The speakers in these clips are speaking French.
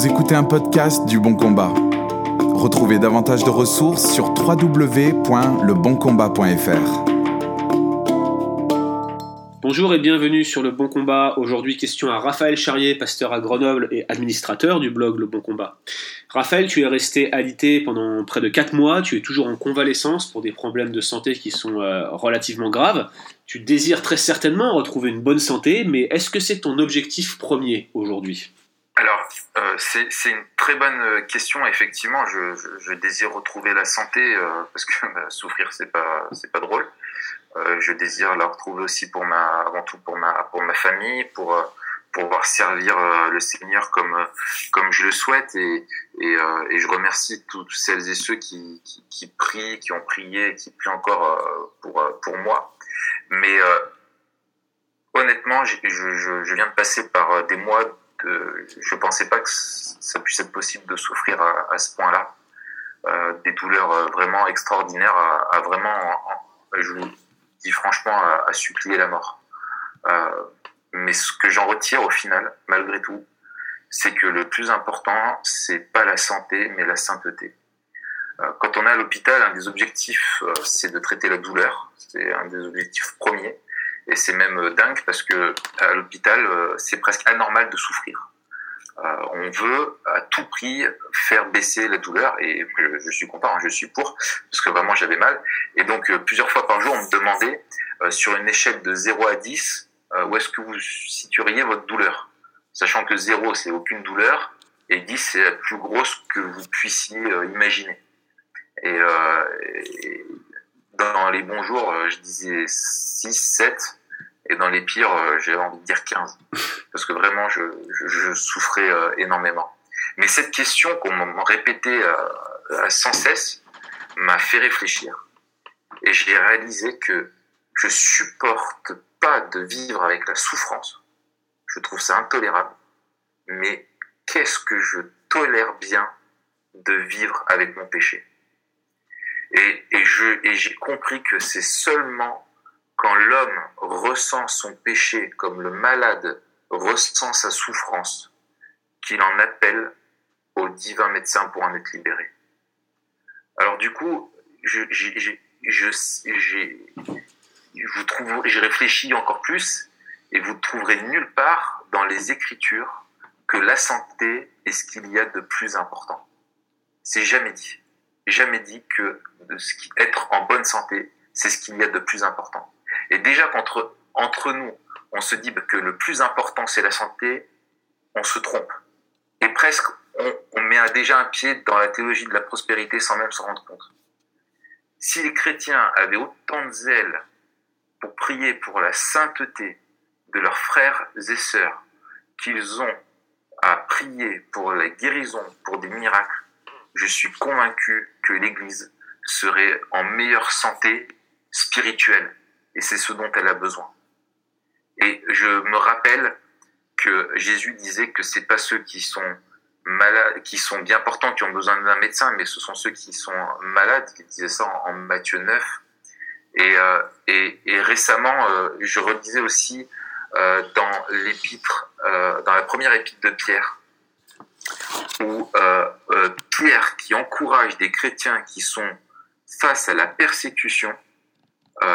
Vous écoutez un podcast du Bon Combat. Retrouvez davantage de ressources sur www.leboncombat.fr. Bonjour et bienvenue sur Le Bon Combat. Aujourd'hui, question à Raphaël Charrier, pasteur à Grenoble et administrateur du blog Le Bon Combat. Raphaël, tu es resté alité pendant près de 4 mois, tu es toujours en convalescence pour des problèmes de santé qui sont euh, relativement graves. Tu désires très certainement retrouver une bonne santé, mais est-ce que c'est ton objectif premier aujourd'hui? Euh, c'est une très bonne question. Effectivement, je, désire retrouver la santé euh, parce que bah, souffrir, c'est pas, c'est pas drôle. Euh, je désire la retrouver aussi pour ma, avant tout pour ma, pour ma famille, pour euh, pouvoir servir euh, le Seigneur comme comme je le souhaite et et, et je remercie toutes celles et ceux qui, qui, qui prient, qui ont prié, qui prient encore pour pour moi. Mais honnêtement, je, je, je, viens de passer par des mois de, je pensais pas que ça puisse être possible de souffrir à, ce point-là, euh, des douleurs vraiment extraordinaires, à, vraiment, je vous dit franchement à, supplier la mort. Euh, mais ce que j'en retire au final, malgré tout, c'est que le plus important, c'est pas la santé, mais la sainteté. Euh, quand on est à l'hôpital, un des objectifs, euh, c'est de traiter la douleur. C'est un des objectifs premiers. Et c'est même dingue parce que à l'hôpital, c'est presque anormal de souffrir. Euh, on veut à tout prix faire baisser la douleur et je, suis content, hein, je suis pour parce que vraiment j'avais mal. Et donc euh, plusieurs fois par jour on me demandait euh, sur une échelle de 0 à 10 où est-ce que vous situeriez votre douleur? Sachant que 0 c'est aucune douleur et 10 c'est la plus grosse que vous puissiez imaginer. Et, et, dans les bons jours je disais 6 7 et dans les pires, euh, j'ai envie de dire 15. Parce que vraiment, je, souffrais euh, énormément. Mais cette question qu'on m'a répétait euh, sans cesse m'a fait réfléchir. Et j'ai réalisé que je supporte pas de vivre avec la souffrance. Je trouve ça intolérable. Mais qu'est-ce que je tolère bien de vivre avec mon péché? Et j'ai compris que c'est seulement quand l'homme ressent son péché comme le malade ressent sa souffrance, qu'il en appelle au divin médecin pour en être libéré. Alors du coup, je, j'ai réfléchi encore plus et vous trouverez nulle part dans les Écritures que la santé est ce qu'il y a de plus important. C'est jamais dit. Jamais dit que être en bonne santé, c'est ce qu'il y a de plus important. Et déjà qu'entre entre nous, on se dit que le plus important c'est la santé, on se trompe. Et presque, on, met déjà un pied dans la théologie de la prospérité sans même s'en rendre compte. Si les chrétiens avaient autant de zèle pour prier pour la sainteté de leurs frères et sœurs qu'ils ont à prier pour la guérison, pour des miracles, je suis convaincu que l'Église serait en meilleure santé spirituelle et c'est ce dont elle a besoin. Et je me rappelle que Jésus disait que c'est pas ceux qui sont malades, qui sont bien portants, qui ont besoin d'un médecin, mais ce sont ceux qui sont malades. Il disait ça en, Matthieu 9. Et, euh, et, récemment, euh, je redisais aussi euh, dans l'épître, dans la première épître de Pierre, où Pierre qui encourage des chrétiens qui sont face à la persécution,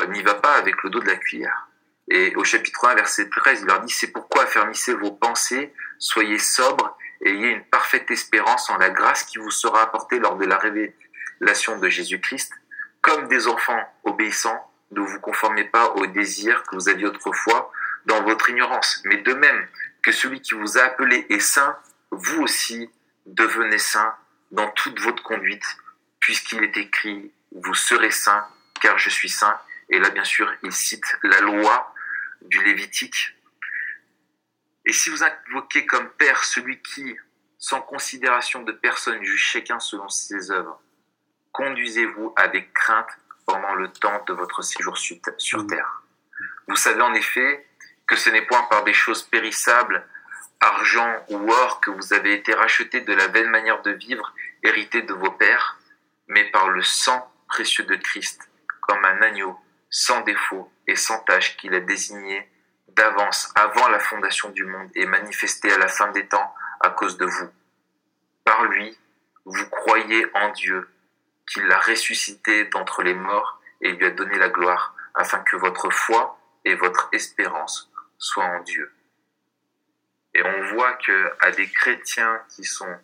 n'y va pas avec le dos de la cuillère. Et au chapitre 1, verset 13, il leur dit, c'est pourquoi affermissez vos pensées, soyez sobres, ayez une parfaite espérance en la grâce qui vous sera apportée lors de la révélation de Jésus-Christ. Comme des enfants obéissants, ne vous conformez pas aux désirs que vous aviez autrefois dans votre ignorance. Mais de même que celui qui vous a appelé est saint, vous aussi devenez saint dans toute votre conduite, puisqu'il est écrit, vous serez saint, car je suis saint. Et là, bien sûr, il cite la loi du Lévitique. Et si vous invoquez comme Père celui qui, sans considération de personne, juge chacun selon ses œuvres, conduisez-vous avec crainte pendant le temps de votre séjour sur mm. terre. Vous savez en effet que ce n'est point par des choses périssables, argent ou or, que vous avez été rachetés de la belle manière de vivre héritée de vos pères, mais par le sang précieux de Christ, comme un agneau sans défaut et sans tâche qu'il a désigné d'avance avant la fondation du monde et manifesté à la fin des temps à cause de vous. par lui, vous croyez en Dieu, qu'il l'a ressuscité d'entre les morts et lui a donné la gloire, afin que votre foi et votre espérance soient en Dieu. Et on voit que à des chrétiens qui sont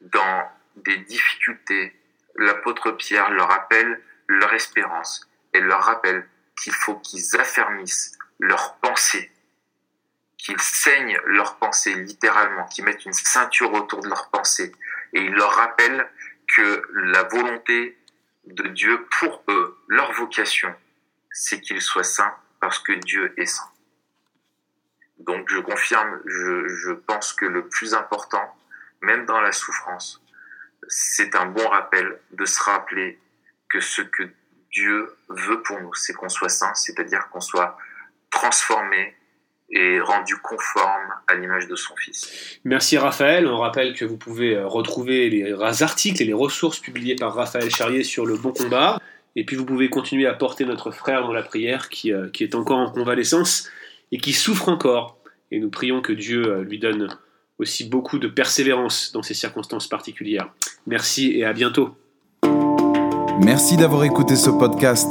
dans des difficultés, l'apôtre Pierre leur rappelle leur espérance et leur rappelle qu'il faut qu'ils affermissent leur pensée, qu'ils saignent leur pensée littéralement, qu'ils mettent une ceinture autour de leur pensée. Et il leur rappelle que la volonté de Dieu pour eux, leur vocation, c'est qu'ils soient saints parce que Dieu est saint. Donc je confirme, je, je pense que le plus important, même dans la souffrance, c'est un bon rappel de se rappeler que ce que Dieu veut pour nous, c'est qu'on soit saint, c'est-à-dire qu'on soit transformé et rendu conforme à l'image de son Fils. Merci Raphaël. On rappelle que vous pouvez euh, retrouver les articles et les ressources publiées par Raphaël Charrier sur le bon combat. Et puis vous pouvez continuer à porter notre frère dans la prière qui, euh, qui est encore en convalescence et qui souffre encore. Et nous prions que Dieu euh, lui donne aussi beaucoup de persévérance dans ces circonstances particulières. Merci et à bientôt. Merci d'avoir écouté ce podcast.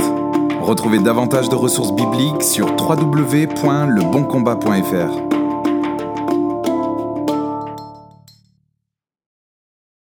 Retrouvez davantage de ressources bibliques sur www.leboncombat.fr.